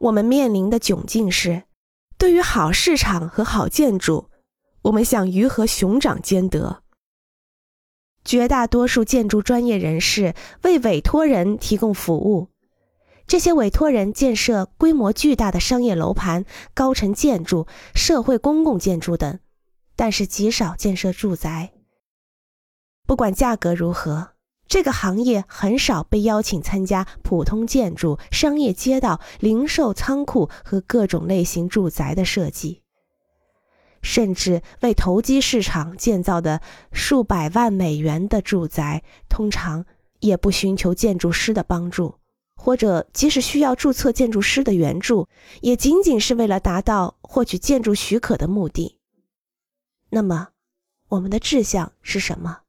我们面临的窘境是，对于好市场和好建筑，我们想鱼和熊掌兼得。绝大多数建筑专业人士为委托人提供服务，这些委托人建设规模巨大的商业楼盘、高层建筑、社会公共建筑等，但是极少建设住宅。不管价格如何，这个行业很少被邀请参加普通建筑、商业街道、零售仓库和各种类型住宅的设计。甚至为投机市场建造的数百万美元的住宅，通常也不寻求建筑师的帮助，或者即使需要注册建筑师的援助，也仅仅是为了达到获取建筑许可的目的。那么，我们的志向是什么？